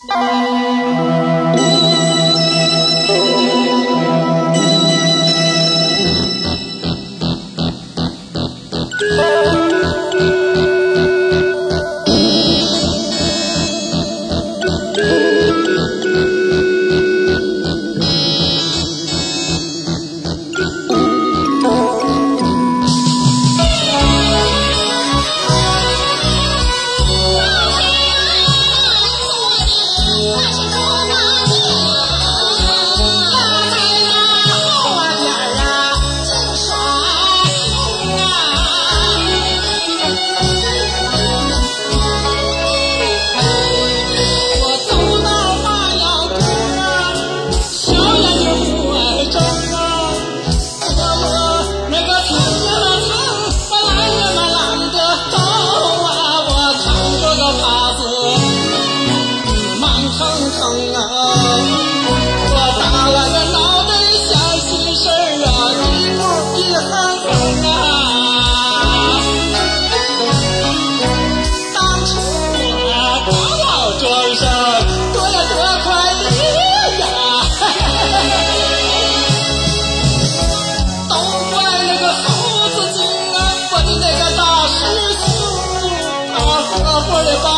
Oh 那是种。我打我脑袋，事啊，一一啊！当初啊，庄上多呀块地呀，都怪那个猴子精啊，我的那个大师兄，的把。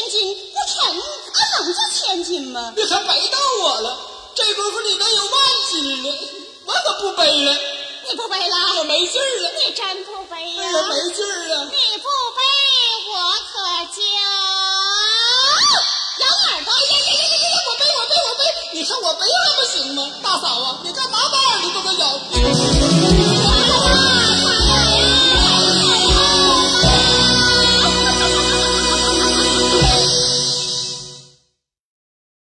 千金不沉俺能叫千金吗？你还白逗我了？这功夫你都有万金了我可不背了你不背了我没劲了你真不背呀我没劲了你不背我可就咬耳朵呀呀呀呀呀我背我背我背。你看我背还不行吗？大嫂啊你干嘛把耳朵都得咬？